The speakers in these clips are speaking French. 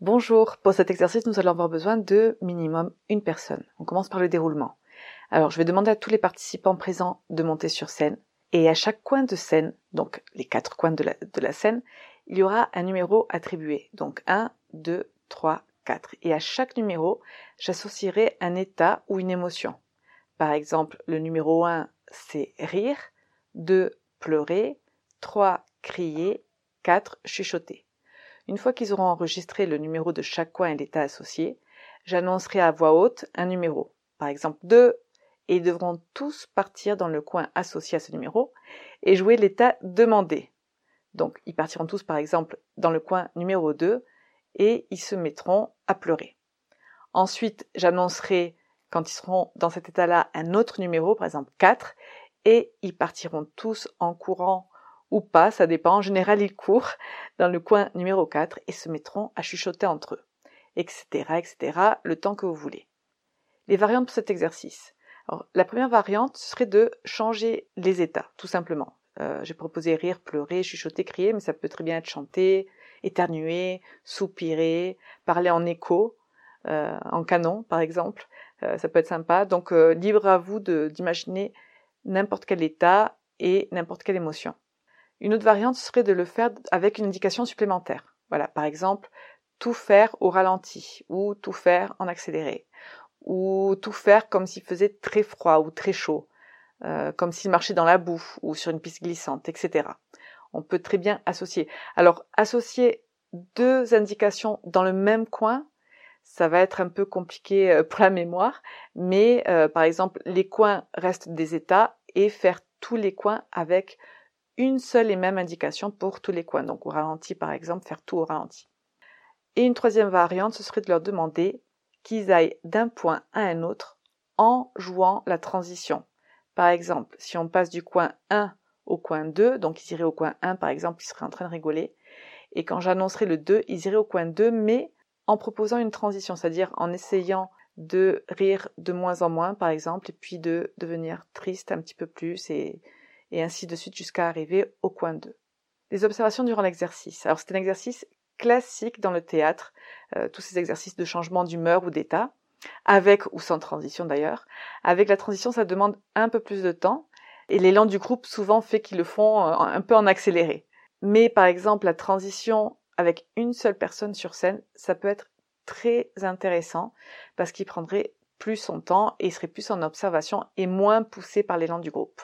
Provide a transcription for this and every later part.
Bonjour, pour cet exercice, nous allons avoir besoin de minimum une personne. On commence par le déroulement. Alors, je vais demander à tous les participants présents de monter sur scène. Et à chaque coin de scène, donc les quatre coins de la, scène, il y aura un numéro attribué. Donc 1, 2, 3, 4. Et à chaque numéro, j'associerai un état ou une émotion. Par exemple, le numéro 1, c'est rire, 2, pleurer, 3, crier, 4, chuchoter. Une fois qu'ils auront enregistré le numéro de chaque coin et l'état associé, j'annoncerai à voix haute un numéro. Par exemple 2, et ils devront tous partir dans le coin associé à ce numéro et jouer l'état demandé. Donc ils partiront tous par exemple dans le coin numéro 2 et ils se mettront à pleurer. Ensuite, j'annoncerai quand ils seront dans cet état-là un autre numéro, par exemple 4, et ils partiront tous en courant ou pas, ça dépend. En général, ils courent dans le coin numéro 4 et se mettront à chuchoter entre eux, etc., etc., le temps que vous voulez. Les variantes pour cet exercice. la première variante serait de changer les états, tout simplement. Euh, j'ai proposé rire, pleurer, chuchoter, crier, mais ça peut très bien être chanter, éternuer, soupirer, parler en écho, euh, en canon, par exemple. Euh, ça peut être sympa. Donc, libre à vous d'imaginer n'importe quel état et n'importe quelle émotion. Une autre variante serait de le faire avec une indication supplémentaire. Voilà, par exemple, tout faire au ralenti ou tout faire en accéléré ou tout faire comme s'il faisait très froid ou très chaud, euh, comme s'il marchait dans la boue ou sur une piste glissante, etc. On peut très bien associer. Alors, associer deux indications dans le même coin, ça va être un peu compliqué euh, pour la mémoire, mais euh, par exemple, les coins restent des états et faire tous les coins avec une seule et même indication pour tous les coins. Donc au ralenti par exemple, faire tout au ralenti. Et une troisième variante, ce serait de leur demander qu'ils aillent d'un point à un autre en jouant la transition. Par exemple, si on passe du coin 1 au coin 2, donc ils iraient au coin 1 par exemple, ils seraient en train de rigoler, et quand j'annoncerai le 2, ils iraient au coin 2, mais en proposant une transition, c'est-à-dire en essayant de rire de moins en moins par exemple, et puis de devenir triste un petit peu plus et et ainsi de suite jusqu'à arriver au coin 2. Les observations durant l'exercice. Alors c'est un exercice classique dans le théâtre, euh, tous ces exercices de changement d'humeur ou d'état, avec ou sans transition d'ailleurs. Avec la transition, ça demande un peu plus de temps, et l'élan du groupe souvent fait qu'ils le font euh, un peu en accéléré. Mais par exemple, la transition avec une seule personne sur scène, ça peut être très intéressant parce qu'il prendrait plus son temps et serait plus en observation et moins poussé par l'élan du groupe.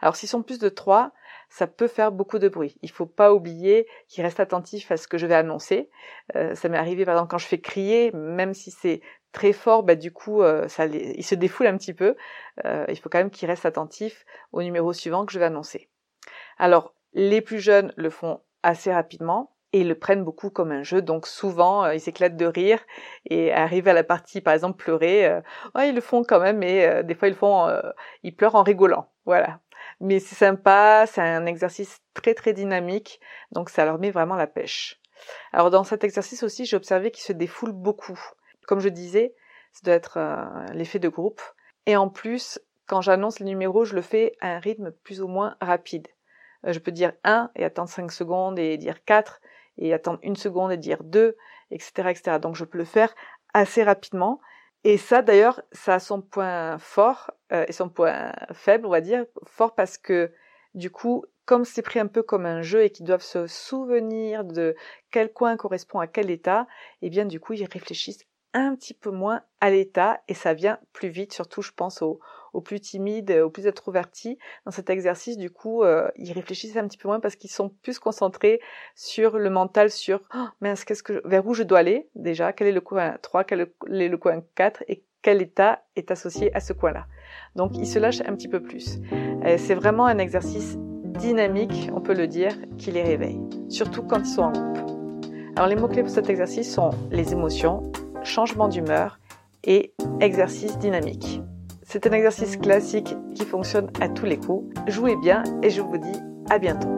Alors s'ils sont plus de trois, ça peut faire beaucoup de bruit. Il faut pas oublier qu'ils restent attentifs à ce que je vais annoncer. Euh, ça m'est arrivé par exemple quand je fais crier, même si c'est très fort, bah du coup euh, ça ils se défoulent un petit peu. Euh, il faut quand même qu'ils restent attentifs au numéro suivant que je vais annoncer. Alors les plus jeunes le font assez rapidement et ils le prennent beaucoup comme un jeu. Donc souvent, ils s'éclatent de rire et arrivent à la partie, par exemple, pleurer. oh, ils le font quand même, mais des fois ils font, ils pleurent en rigolant. Voilà. Mais c'est sympa, c'est un exercice très très dynamique, donc ça leur met vraiment la pêche. Alors dans cet exercice aussi, j'ai observé qu'ils se défoulent beaucoup. Comme je disais, ça doit être euh, l'effet de groupe. Et en plus, quand j'annonce les numéros, je le fais à un rythme plus ou moins rapide. Euh, je peux dire 1 et attendre 5 secondes et dire 4 et attendre une seconde et dire 2, etc., etc. Donc je peux le faire assez rapidement Et ça, d'ailleurs, ça a son point fort euh, et son point faible, on va dire. Fort parce que, du coup, comme c'est pris un peu comme un jeu et qu'ils doivent se souvenir de quel coin correspond à quel état, eh bien, du coup, ils réfléchissent un petit peu moins à l'état et ça vient plus vite, surtout, je pense, aux, plus timides, aux plus introvertis. Dans cet exercice, du coup, euh, ils réfléchissent un petit peu moins parce qu'ils sont plus concentrés sur le mental, sur oh, que vers où je dois aller déjà, quel est le coin 3, quel est le coin 4 et quel état est associé à ce coin-là. Donc, ils se lâchent un petit peu plus. C'est vraiment un exercice dynamique, on peut le dire, qui les réveille, surtout quand ils sont en groupe. Alors, les mots-clés pour cet exercice sont les émotions, changement d'humeur et exercice dynamique. C'est un exercice classique qui fonctionne à tous les coups. Jouez bien et je vous dis à bientôt.